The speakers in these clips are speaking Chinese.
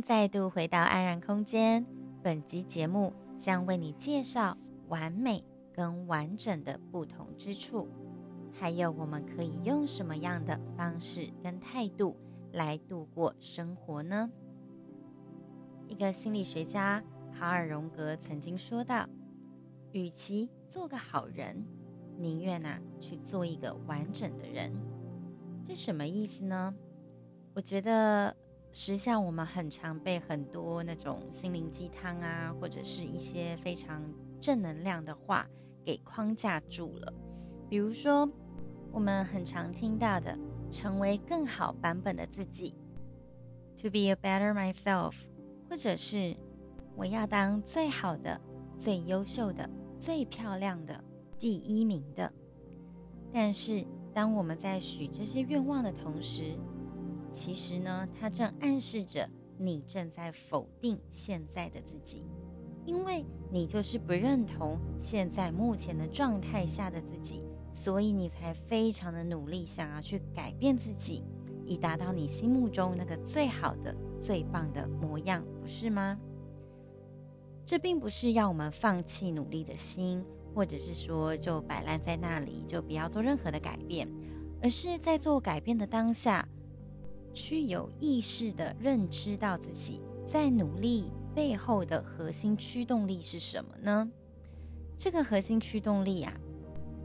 再度回到安然空间。本集节目将为你介绍。完美跟完整的不同之处，还有我们可以用什么样的方式跟态度来度过生活呢？一个心理学家卡尔荣格曾经说道：“与其做个好人，宁愿呐去做一个完整的人。”这什么意思呢？我觉得，实际上我们很常被很多那种心灵鸡汤啊，或者是一些非常正能量的话给框架住了，比如说我们很常听到的“成为更好版本的自己 ”，“to be a better myself”，或者是“我要当最好的、最优秀的、最漂亮的、第一名的”。但是，当我们在许这些愿望的同时，其实呢，它正暗示着你正在否定现在的自己。因为你就是不认同现在目前的状态下的自己，所以你才非常的努力，想要去改变自己，以达到你心目中那个最好的、最棒的模样，不是吗？这并不是要我们放弃努力的心，或者是说就摆烂在那里，就不要做任何的改变，而是在做改变的当下，去有意识的认知到自己在努力。背后的核心驱动力是什么呢？这个核心驱动力啊，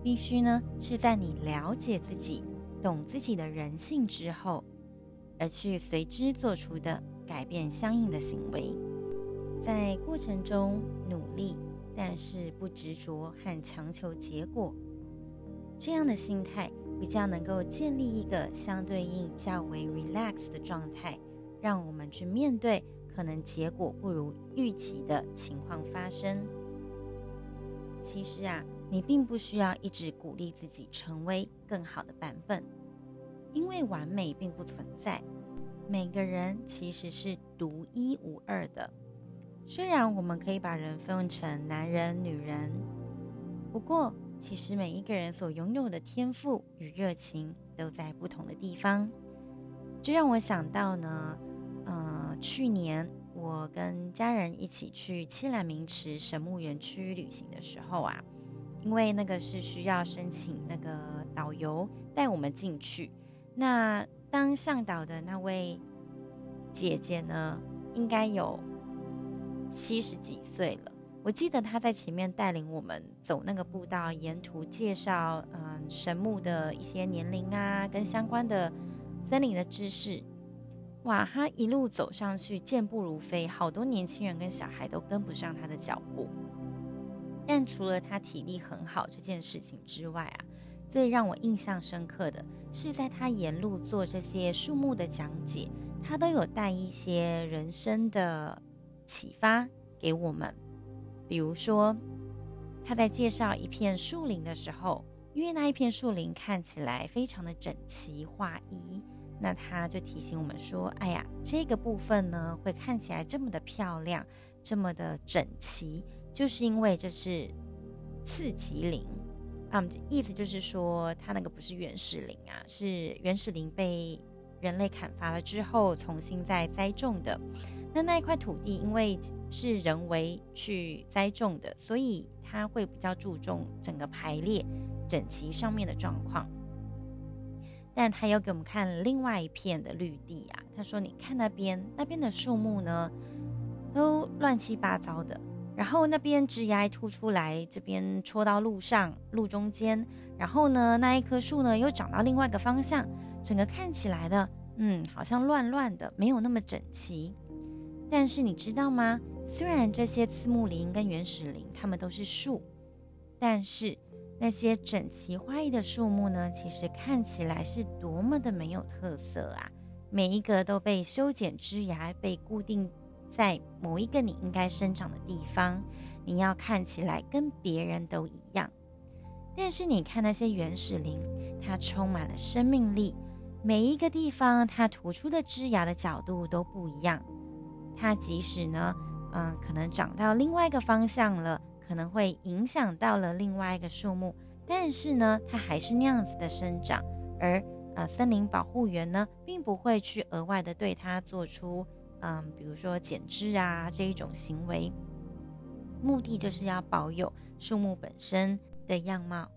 必须呢是在你了解自己、懂自己的人性之后，而去随之做出的改变相应的行为。在过程中努力，但是不执着和强求结果，这样的心态比较能够建立一个相对应较为 relax 的状态，让我们去面对。可能结果不如预期的情况发生。其实啊，你并不需要一直鼓励自己成为更好的版本，因为完美并不存在。每个人其实是独一无二的。虽然我们可以把人分成男人、女人，不过其实每一个人所拥有的天赋与热情都在不同的地方。这让我想到呢。呃，去年我跟家人一起去七兰明池神木园区旅行的时候啊，因为那个是需要申请那个导游带我们进去。那当向导的那位姐姐呢，应该有七十几岁了。我记得他在前面带领我们走那个步道，沿途介绍嗯、神木的一些年龄啊，跟相关的森林的知识。哇，他一路走上去，健步如飞，好多年轻人跟小孩都跟不上他的脚步。但除了他体力很好这件事情之外啊，最让我印象深刻的是，在他沿路做这些树木的讲解，他都有带一些人生的启发给我们。比如说，他在介绍一片树林的时候，因为那一片树林看起来非常的整齐划一。那他就提醒我们说：“哎呀，这个部分呢，会看起来这么的漂亮，这么的整齐，就是因为这是次级林啊。意思就是说，它那个不是原始林啊，是原始林被人类砍伐了之后，重新再栽种的。那那一块土地，因为是人为去栽种的，所以它会比较注重整个排列整齐上面的状况。”但他又给我们看另外一片的绿地啊，他说：“你看那边，那边的树木呢，都乱七八糟的。然后那边枝芽凸出来，这边戳到路上，路中间。然后呢，那一棵树呢又长到另外一个方向，整个看起来的，嗯，好像乱乱的，没有那么整齐。但是你知道吗？虽然这些刺木林跟原始林，它们都是树，但是那些整齐划一的树木呢，其实看起来是多么的没有特色啊！每一个都被修剪枝芽，被固定。在某一个你应该生长的地方，你要看起来跟别人都一样。但是你看那些原始林，它充满了生命力，每一个地方它突出的枝芽的角度都不一样。它即使呢，嗯，可能长到另外一个方向了，可能会影响到了另外一个树木，但是呢，它还是那样子的生长。而呃，森林保护员呢，并不会去额外的对它做出。嗯，比如说剪枝啊这一种行为，目的就是要保有树木本身的样貌。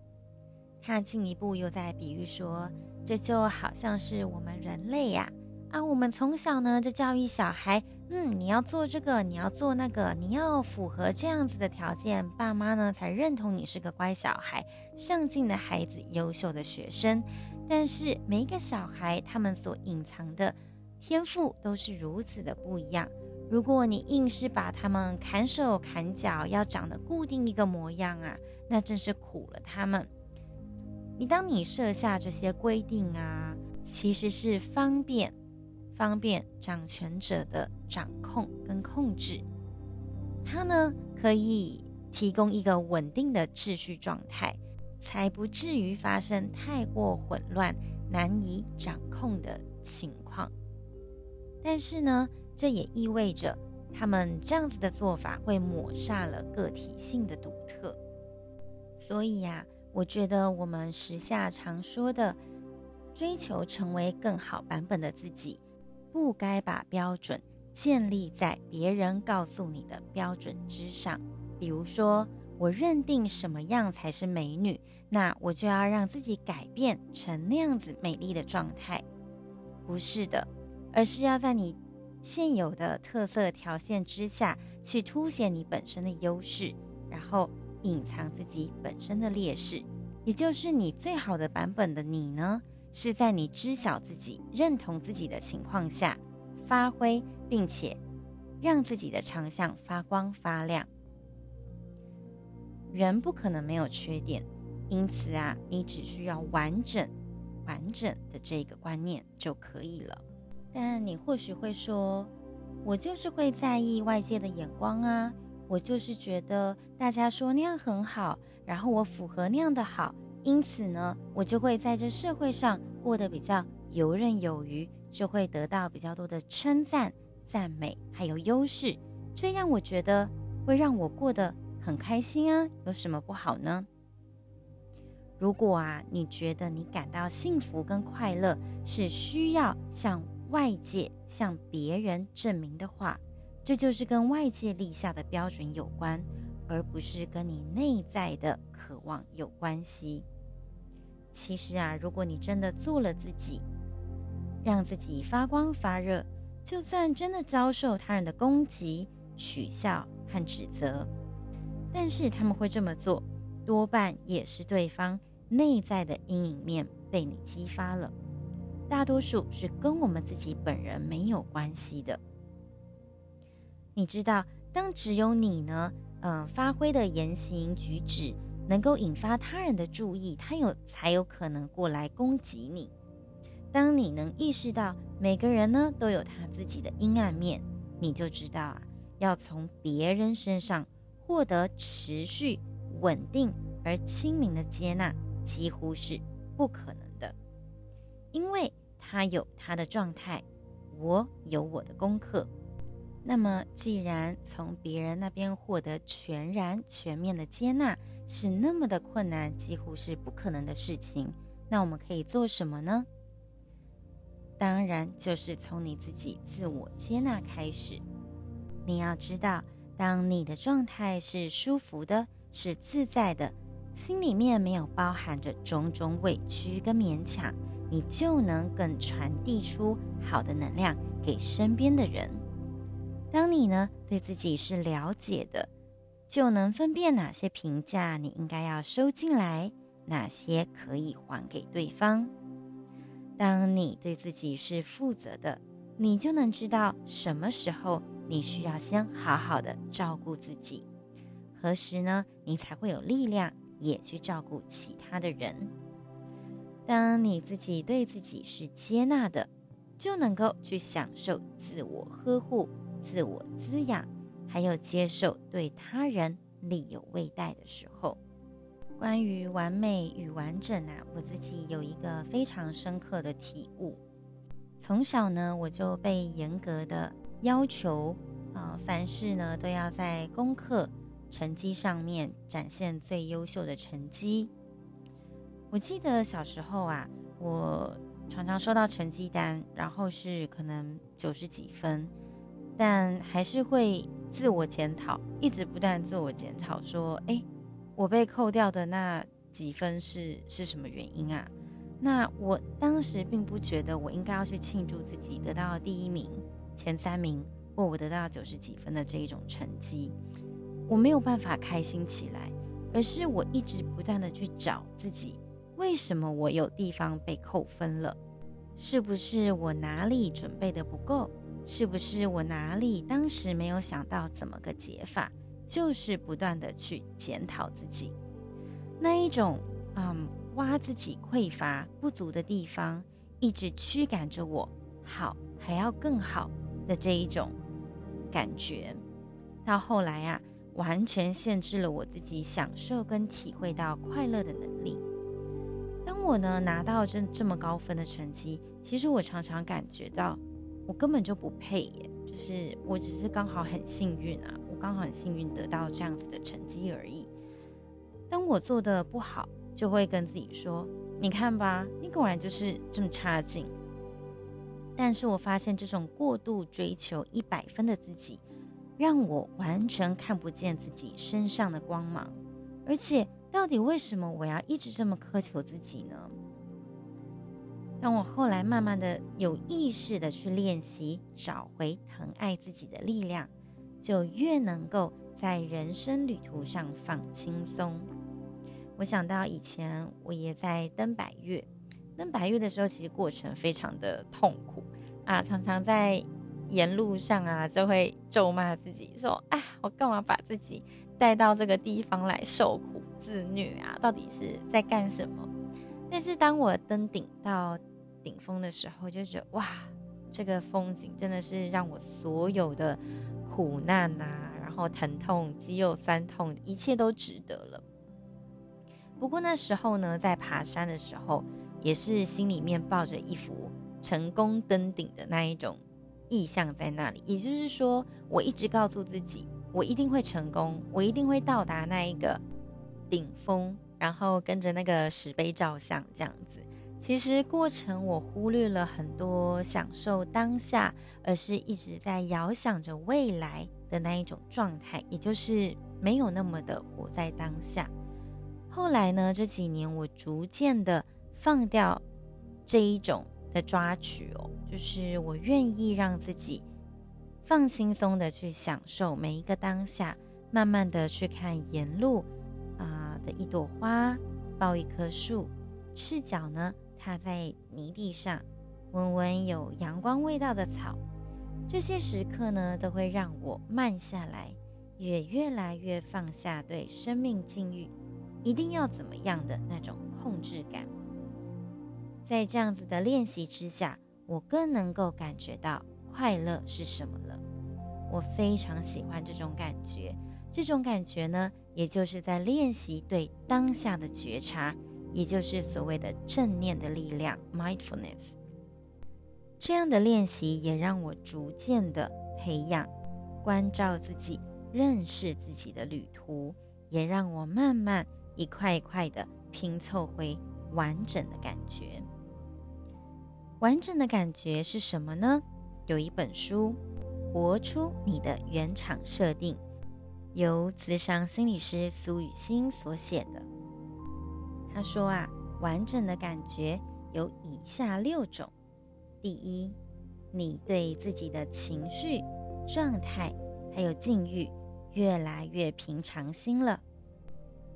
他进一步又在比喻说，这就好像是我们人类呀，啊，啊，我们从小呢就教育小孩，嗯，你要做这个，你要做那个，你要符合这样子的条件，爸妈呢才认同你是个乖小孩、上进的孩子、优秀的学生。但是每一个小孩，他们所隐藏的。天赋都是如此的不一样。如果你硬是把他们砍手砍脚，要长得固定一个模样啊，那真是苦了他们。你当你设下这些规定啊，其实是方便方便掌权者的掌控跟控制。它呢，可以提供一个稳定的秩序状态，才不至于发生太过混乱、难以掌控的情况。但是呢，这也意味着他们这样子的做法会抹杀了个体性的独特。所以呀，我觉得我们时下常说的追求成为更好版本的自己，不该把标准建立在别人告诉你的标准之上。比如说，我认定什么样才是美女，那我就要让自己改变成那样子美丽的状态。不是的。而是要在你现有的特色条件之下去凸显你本身的优势，然后隐藏自己本身的劣势。也就是你最好的版本的你呢，是在你知晓自己、认同自己的情况下发挥，并且让自己的长项发光发亮。人不可能没有缺点，因此啊，你只需要完整、完整的这个观念就可以了。但你或许会说，我就是会在意外界的眼光啊，我就是觉得大家说那样很好，然后我符合那样的好，因此呢，我就会在这社会上过得比较游刃有余，就会得到比较多的称赞、赞美，还有优势，这样我觉得会让我过得很开心啊，有什么不好呢？如果啊，你觉得你感到幸福跟快乐是需要向外界向别人证明的话，这就是跟外界立下的标准有关，而不是跟你内在的渴望有关系。其实啊，如果你真的做了自己，让自己发光发热，就算真的遭受他人的攻击、取笑和指责，但是他们会这么做，多半也是对方内在的阴影面被你激发了。大多数是跟我们自己本人没有关系的。你知道，当只有你呢，嗯、发挥的言行举止能够引发他人的注意，他有才有可能过来攻击你。当你能意识到每个人呢都有他自己的阴暗面，你就知道啊，要从别人身上获得持续稳定而亲民的接纳，几乎是不可能的。因为他有他的状态，我有我的功课。那么，既然从别人那边获得全然全面的接纳是那么的困难，几乎是不可能的事情，那我们可以做什么呢？当然，就是从你自己自我接纳开始。你要知道，当你的状态是舒服的，是自在的，心里面没有包含着种种委屈跟勉强。你就能更传递出好的能量给身边的人。当你呢对自己是了解的，就能分辨哪些评价你应该要收进来，哪些可以还给对方。当你对自己是负责的，你就能知道什么时候你需要先好好的照顾自己，何时呢，你才会有力量也去照顾其他的人。当你自己对自己是接纳的，就能够去享受自我呵护、自我滋养，还有接受对他人力有未逮的时候。关于完美与完整啊，我自己有一个非常深刻的体悟。从小呢，我就被严格的要求啊、凡事呢都要在功课成绩上面展现最优秀的成绩。我记得小时候啊，我常常收到成绩单，然后是可能九十几分，但还是会自我检讨，一直不断自我检讨，说：“哎。”我被扣掉的那几分是是什么原因啊？那我当时并不觉得我应该要去庆祝自己得到第一名、前三名，或我得到九十几分的这一种成绩，我没有办法开心起来，而是我一直不断的去找自己，为什么我有地方被扣分了？是不是我哪里准备的不够？是不是我哪里当时没有想到怎么个解法？就是不断的去检讨自己，那一种嗯，挖自己匮乏不足的地方，一直驱赶着我好还要更好的这一种感觉，到后来啊，完全限制了我自己享受跟体会到快乐的能力。当我呢拿到这这么高分的成绩，其实我常常感觉到我根本就不配耶，就是我只是刚好很幸运啊。我刚好很幸运得到这样子的成绩而已。当我做的不好，就会跟自己说：“你看吧，你果然就是这么差劲。”但是我发现这种过度追求一百分的自己，让我完全看不见自己身上的光芒。而且，到底为什么我要一直这么苛求自己呢？当我后来慢慢的有意识的去练习，找回疼爱自己的力量。就越能够在人生旅途上放轻松。我想到以前我也在登百岳，登百岳的时候，其实过程非常的痛苦啊，常常在沿路上啊，就会咒骂自己说：“啊，我干嘛把自己带到这个地方来受苦自虐啊？到底是在干什么？”但是当我登顶到顶峰的时候，就觉得哇，这个风景真的是让我所有的。苦难呐、啊，然后疼痛、肌肉酸痛，一切都值得了。不过那时候呢，在爬山的时候，也是心里面抱着一幅成功登顶的那一种意象在那里。也就是说，我一直告诉自己，我一定会成功，我一定会到达那一个顶峰，然后跟着那个石碑照相这样子。其实过程我忽略了很多享受当下，而是一直在遥想着未来的那一种状态，也就是没有那么的活在当下。后来呢，这几年我逐渐的放掉这一种的抓取哦，就是我愿意让自己放轻松的去享受每一个当下，慢慢的去看沿路啊、的一朵花，抱一棵树，赤脚呢。踏在泥地上，闻闻有阳光味道的草，这些时刻呢，都会让我慢下来，也越来越放下对生命境遇一定要怎么样的那种控制感。在这样子的练习之下，我更能够感觉到快乐是什么了。我非常喜欢这种感觉，这种感觉呢，也就是在练习对当下的觉察。也就是所谓的正念的力量 （mindfulness）。这样的练习也让我逐渐的培养关照自己、认识自己的旅途，也让我慢慢一块一块的拼凑回完整的感觉。完整的感觉是什么呢？有一本书《活出你的原厂设定》，由咨商心理师苏雨欣所写的。他说啊，完整的感觉有以下六种：第一，你对自己的情绪状态还有境遇越来越平常心了。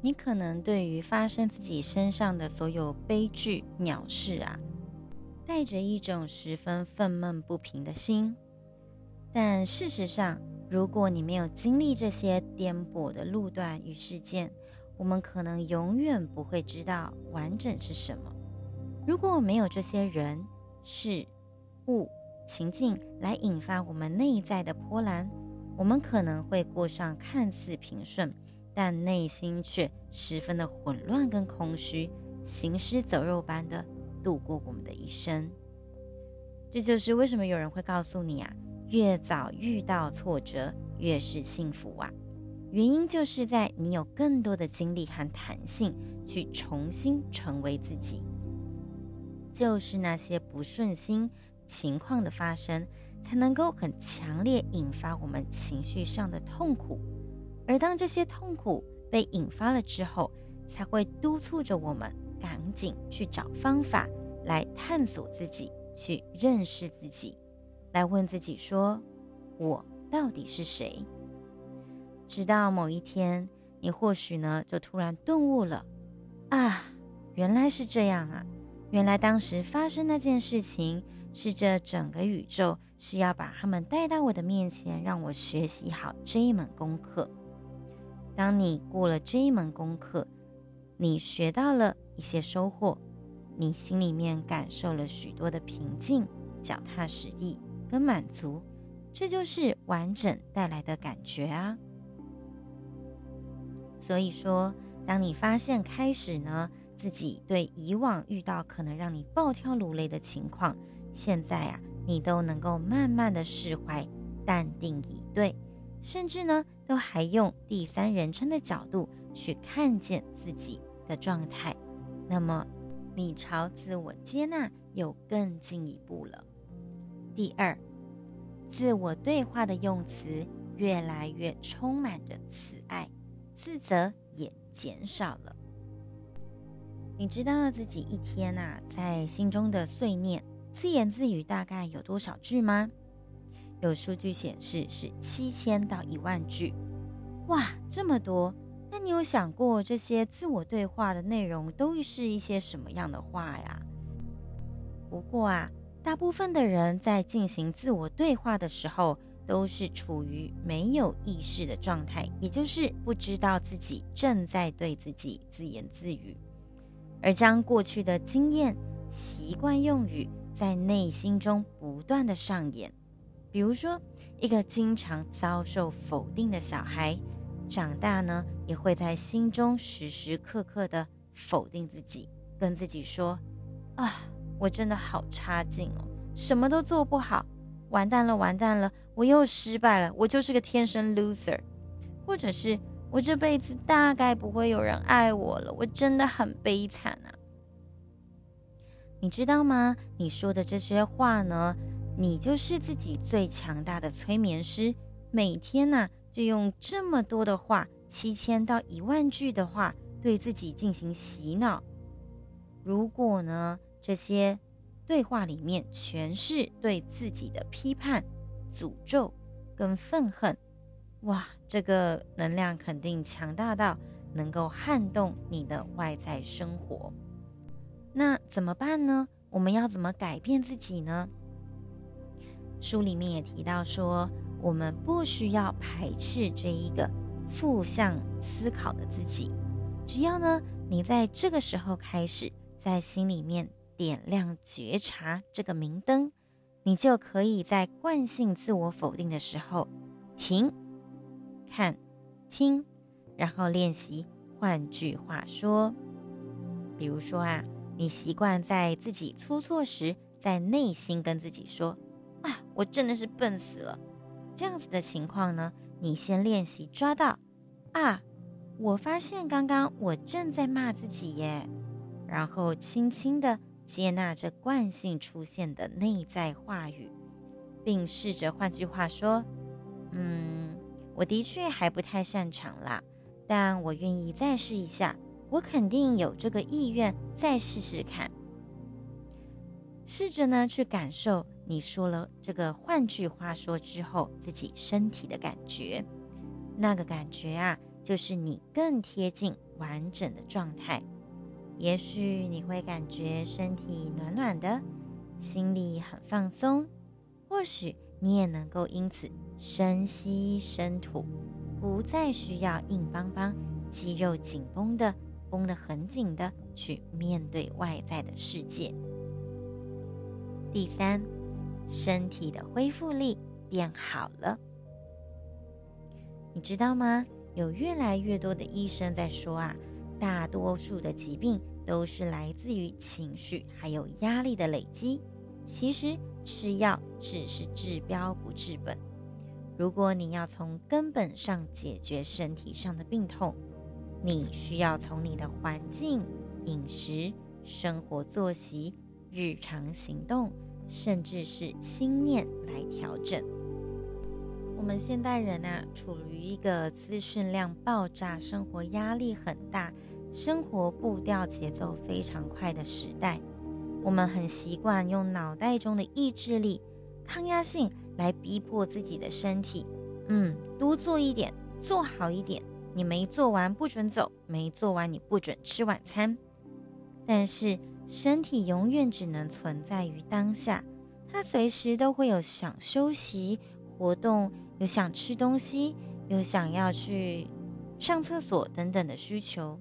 你可能对于发生自己身上的所有悲剧鸟事啊，带着一种十分愤懑不平的心。但事实上，如果你没有经历这些颠簸的路段与事件，我们可能永远不会知道完整是什么。如果没有这些人、事、物、情境来引发我们内在的波澜，我们可能会过上看似平顺，但内心却十分的混乱跟空虚，行尸走肉般的度过我们的一生。这就是为什么有人会告诉你啊，越早遇到挫折，越是幸福啊。原因就是在你有更多的精力和弹性，去重新成为自己。就是那些不顺心情况的发生，才能够很强烈引发我们情绪上的痛苦。而当这些痛苦被引发了之后，才会督促着我们赶紧去找方法来探索自己，去认识自己，来问自己说：我到底是谁？直到某一天，你或许呢就突然顿悟了，啊，原来是这样啊！原来当时发生那件事情，是这整个宇宙是要把他们带到我的面前，让我学习好这一门功课。当你过了这一门功课，你学到了一些收获，你心里面感受了许多的平静、脚踏实地跟满足，这就是完整带来的感觉啊。所以说，当你发现开始呢，自己对以往遇到可能让你暴跳如雷的情况，现在啊，你都能够慢慢的释怀、淡定以对，甚至呢，都还用第三人称的角度去看见自己的状态，那么你朝自我接纳又更进一步了。第二，自我对话的用词越来越充满着慈爱，自责也减少了。你知道自己一天呐、啊，在心中的碎念、自言自语大概有多少句吗？有数据显示是七千到一万句。哇，这么多！那你有想过这些自我对话的内容都是一些什么样的话呀？不过啊，大部分的人在进行自我对话的时候，都是处于没有意识的状态，也就是不知道自己正在对自己自言自语。而将过去的经验、习惯用语在内心中不断的上演，比如说，一个经常遭受否定的小孩，长大呢也会在心中时时刻刻的否定自己，跟自己说：“啊，我真的好差劲哦，什么都做不好，完蛋了，完蛋了，我又失败了，我就是个天生 loser。”或者是。我这辈子大概不会有人爱我了，我真的很悲惨啊！你知道吗？你说的这些话呢，你就是自己最强大的催眠师。每天呢，就用这么多的话，七千到一万句的话，对自己进行洗脑。如果呢，这些对话里面全是对自己的批判、诅咒跟愤恨。哇，这个能量肯定强大到能够撼动你的外在生活。那怎么办呢？我们要怎么改变自己呢？书里面也提到说，我们不需要排斥这一个负向思考的自己，只要呢，你在这个时候开始在心里面点亮觉察这个明灯，你就可以在惯性自我否定的时候停。看、听，然后练习。换句话说，比如说啊，你习惯在自己出错时，在内心跟自己说：“啊，我真的是笨死了。”这样子的情况呢，你先练习抓到。啊，我发现刚刚我正在骂自己耶，然后轻轻的接纳着惯性出现的内在话语，并试着换句话说：“嗯。”我的确还不太擅长啦，但我愿意再试一下。我肯定有这个意愿再试试看。试着呢去感受你说了这个换句话说之后，自己身体的感觉，那个感觉啊，就是你更贴近完整的状态。也许你会感觉身体暖暖的，心里很放松。或许你也能够因此深吸深吐，不再需要硬邦邦、肌肉紧绷的、绷得很紧的去面对外在的世界。第三。身体的恢复力变好了，你知道吗？有越来越多的医生在说啊，大多数的疾病都是来自于情绪还有压力的累积。其实吃药只是治标不治本。如果你要从根本上解决身体上的病痛，你需要从你的环境、饮食、生活作息、日常行动。甚至是心念来调整。我们现代人啊，处于一个资讯量爆炸、生活压力很大、生活步调节奏非常快的时代。我们很习惯用脑袋中的意志力、抗压性来逼迫自己的身体。嗯，多做一点，做好一点。你没做完不准走，没做完你不准吃晚餐。但是，身体永远只能存在于当下，它随时都会有想休息、活动，有想吃东西，有想要去上厕所等等的需求。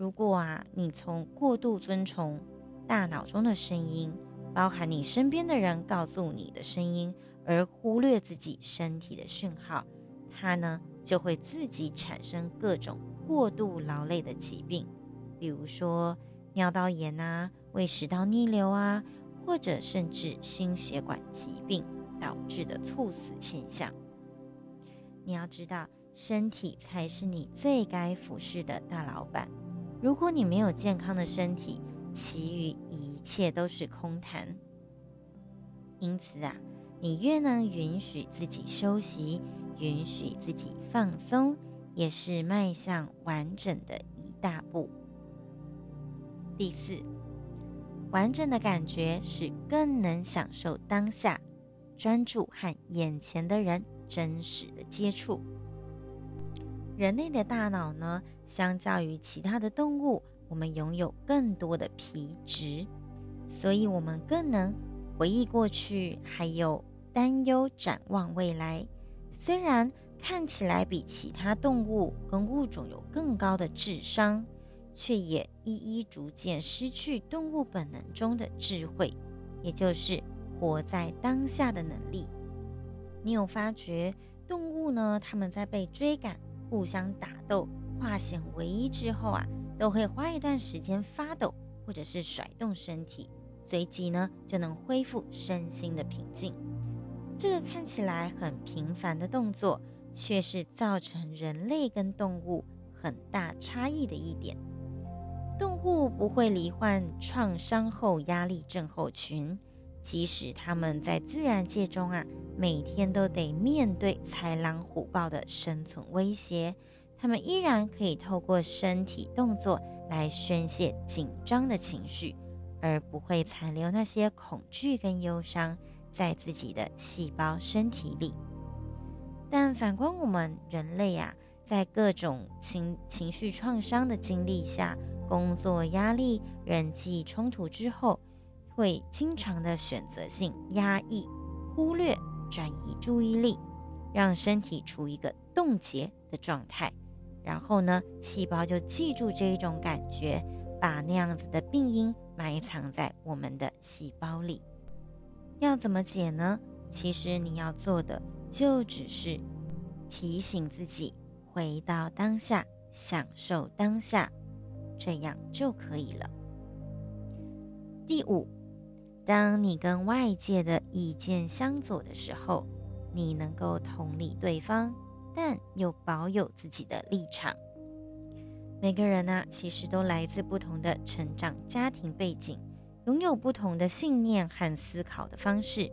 如果啊，你从过度遵从大脑中的声音，包含你身边的人告诉你的声音，而忽略自己身体的讯号，它呢就会自己产生各种过度劳累的疾病，比如说。尿道炎啊，胃食道逆流啊，或者甚至心血管疾病导致的猝死现象。你要知道，身体才是你最该服侍的大老板。如果你没有健康的身体，其余一切都是空谈。因此啊，你越能允许自己休息，允许自己放松，也是迈向完整的一大步。第四，完整的感觉是更能享受当下，专注和眼前的人真实的接触。人类的大脑呢，相较于其他的动物，我们拥有更多的皮质，所以我们更能回忆过去，还有担忧展望未来。虽然看起来比其他动物跟物种有更高的智商。却也一一逐渐失去动物本能中的智慧，也就是活在当下的能力。你有发觉动物呢？他们在被追赶、互相打斗、化险为夷之后啊，都会花一段时间发抖，或者是甩动身体，随即呢就能恢复身心的平静。这个看起来很平凡的动作，却是造成人类跟动物很大差异的一点。动物不会罹患创伤后压力症候群，即使他们在自然界中啊，每天都得面对豺狼虎豹的生存威胁，他们依然可以透过身体动作来宣泄紧张的情绪，而不会残留那些恐惧跟忧伤在自己的细胞身体里。但反观我们人类啊，在各种情情绪创伤的经历下，工作压力、人际冲突之后，会经常的选择性压抑、忽略、转移注意力，让身体处于一个冻结的状态。然后呢，细胞就记住这一种感觉，把那样子的病因埋藏在我们的细胞里。要怎么解呢？其实你要做的就只是提醒自己回到当下，享受当下。这样就可以了。第五，当你跟外界的意见相左的时候，你能够同理对方，但又保有自己的立场。每个人呢、其实都来自不同的成长家庭背景，拥有不同的信念和思考的方式。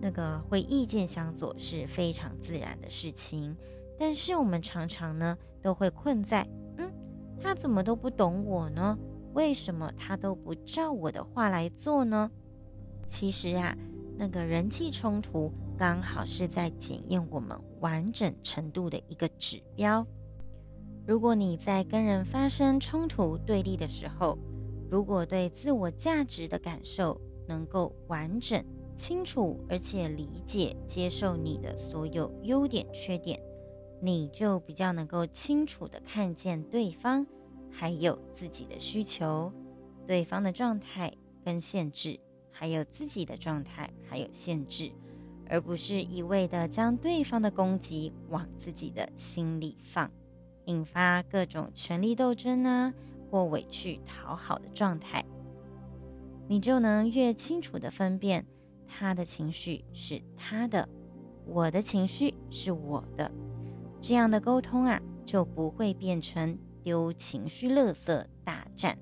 那个会意见相左是非常自然的事情，但是我们常常呢，都会困在。嗯他怎么都不懂我呢？为什么他都不照我的话来做呢？其实啊，那个人际冲突刚好是在检验我们完整程度的一个指标。如果你在跟人发生冲突对立的时候，如果对自我价值的感受能够完整、清楚，而且理解、接受你的所有优点、缺点，你就比较能够清楚地看见对方，还有自己的需求、对方的状态跟限制。还有自己的状态，还有限制，而不是一味的将对方的攻击往自己的心里放，引发各种权力斗争啊，或委屈讨好的状态。你就能越清楚的分辨他的情绪是他的，我的情绪是我的，这样的沟通啊，就不会变成丢情绪垃圾大战，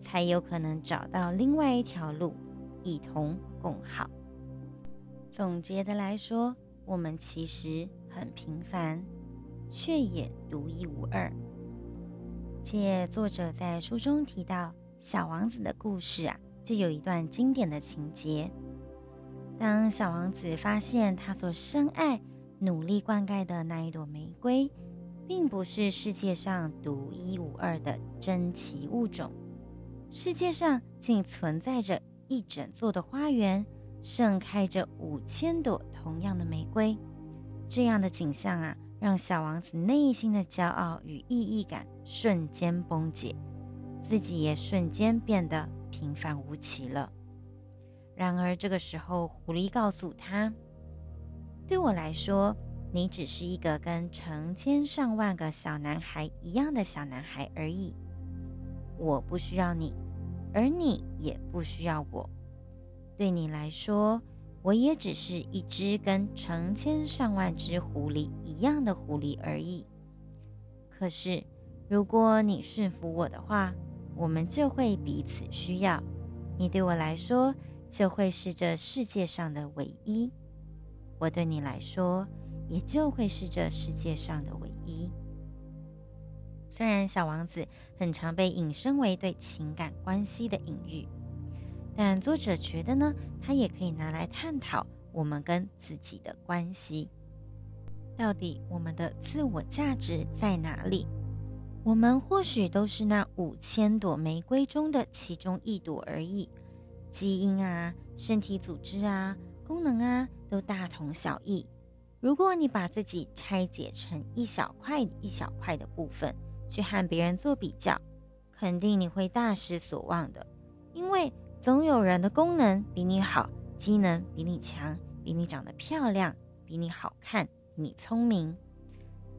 才有可能找到另外一条路。一同共好。总结的来说，我们其实很平凡，却也独一无二。借作者在书中提到小王子的故事啊，就有一段经典的情节：当小王子发现他所深爱、努力灌溉的那一朵玫瑰，并不是世界上独一无二的珍奇物种，世界上竟存在着。一整座的花园盛开着五千朵同样的玫瑰，这样的景象啊，让小王子内心的骄傲与意义感瞬间崩解，自己也瞬间变得平凡无奇了。然而这个时候，狐狸告诉他：“对我来说，你只是一个跟成千上万个小男孩一样的小男孩而已，我不需要你。”而你也不需要我，对你来说，我也只是一只跟成千上万只狐狸一样的狐狸而已。可是，如果你驯服我的话，我们就会彼此需要。你对我来说，就会是这世界上的唯一；我对你来说，也就会是这世界上的唯一。虽然小王子很常被引申为对情感关系的隐喻，但作者觉得呢，他也可以拿来探讨我们跟自己的关系。到底我们的自我价值在哪里？我们或许都是那五千朵玫瑰中的其中一朵而已，基因啊、身体组织啊、功能啊，都大同小异。如果你把自己拆解成一小块一小块的部分，去和别人做比较，肯定你会大失所望的，因为总有人的功能比你好，机能比你强，比你长得漂亮，比你好看，你聪明。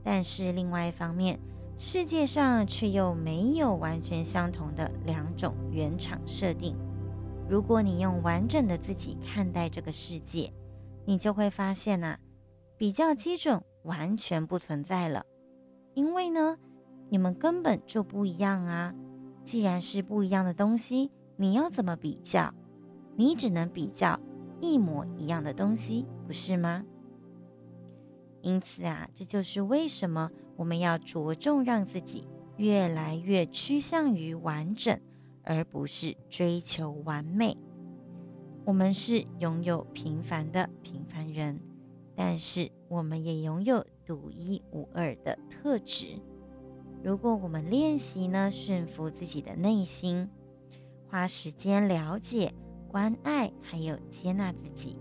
但是另外一方面，世界上却又没有完全相同的两种原厂设定。如果你用完整的自己看待这个世界，你就会发现呐、啊，比较基准完全不存在了，因为呢。你们根本就不一样啊！既然是不一样的东西，你要怎么比较？你只能比较一模一样的东西，不是吗？因此啊，这就是为什么我们要着重让自己越来越趋向于完整，而不是追求完美。我们是拥有平凡的平凡人，但是我们也拥有独一无二的特质。如果我们练习呢，驯服自己的内心，花时间了解、关爱，还有接纳自己，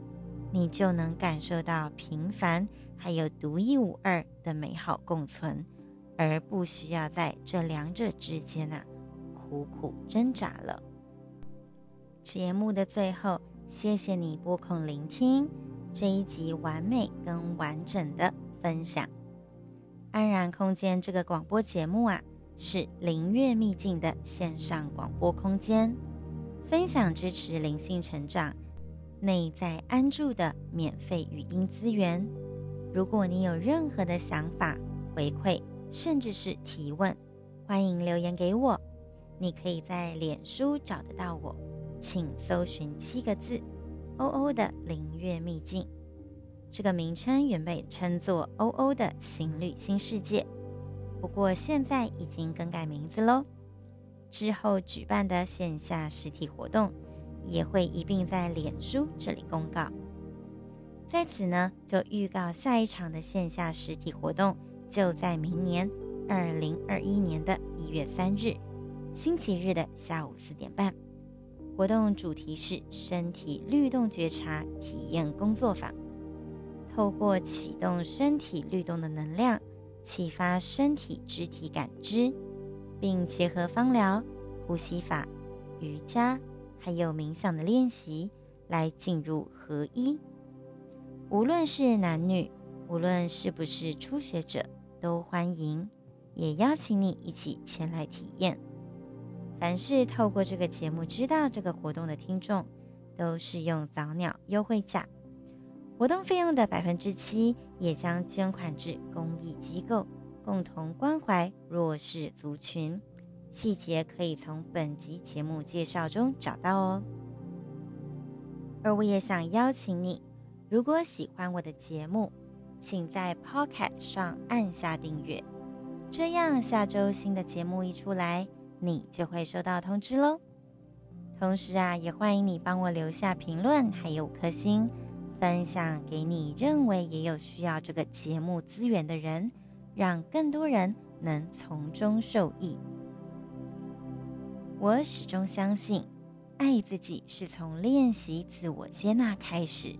你就能感受到平凡还有独一无二的美好共存，而不需要在这两者之间啊苦苦挣扎了。节目的最后，谢谢你拨空聆听这一集完美跟完整的分享。安然空间这个广播节目啊，是灵悦秘境的线上广播空间，分享支持灵性成长、内在安住的免费语音资源。如果你有任何的想法、回馈，甚至是提问，欢迎留言给我。你可以在脸书找得到我，请搜寻七个字“欧欧的灵悦秘境”。这个名称原被称作“欧欧的行旅新世界”，不过现在已经更改名字喽。之后举办的线下实体活动，也会一并在脸书这里公告。在此呢，就预告下一场的线下实体活动，就在明年二零二一年的一月三日，星期日的下午四点半。活动主题是身体律动觉察体验工作坊，透过启动身体律动的能量，启发身体肢体感知，并结合芳疗、呼吸法、瑜伽，还有冥想的练习，来进入合一。无论是男女，无论是不是初学者，都欢迎，也邀请你一起前来体验。凡是透过这个节目知道这个活动的听众，都是用早鸟优惠价，活动费用的百分之七也将捐款至公益机构，共同关怀弱势族群。细节可以从本集节目介绍中找到哦。而我也想邀请你。如果喜欢我的节目，请在 Podcast 上按下订阅，这样下周新的节目一出来，你就会收到通知喽。同时啊，也欢迎你帮我留下评论，还有五颗星，分享给你认为也有需要这个节目资源的人，让更多人能从中受益。我始终相信，爱自己是从练习自我接纳开始。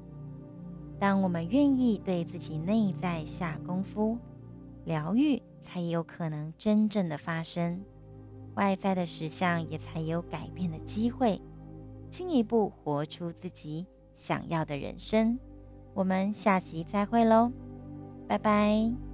当我们愿意对自己内在下功夫，疗愈才有可能真正的发生，外在的实相也才有改变的机会，进一步活出自己想要的人生。我们下集再会喽，拜拜。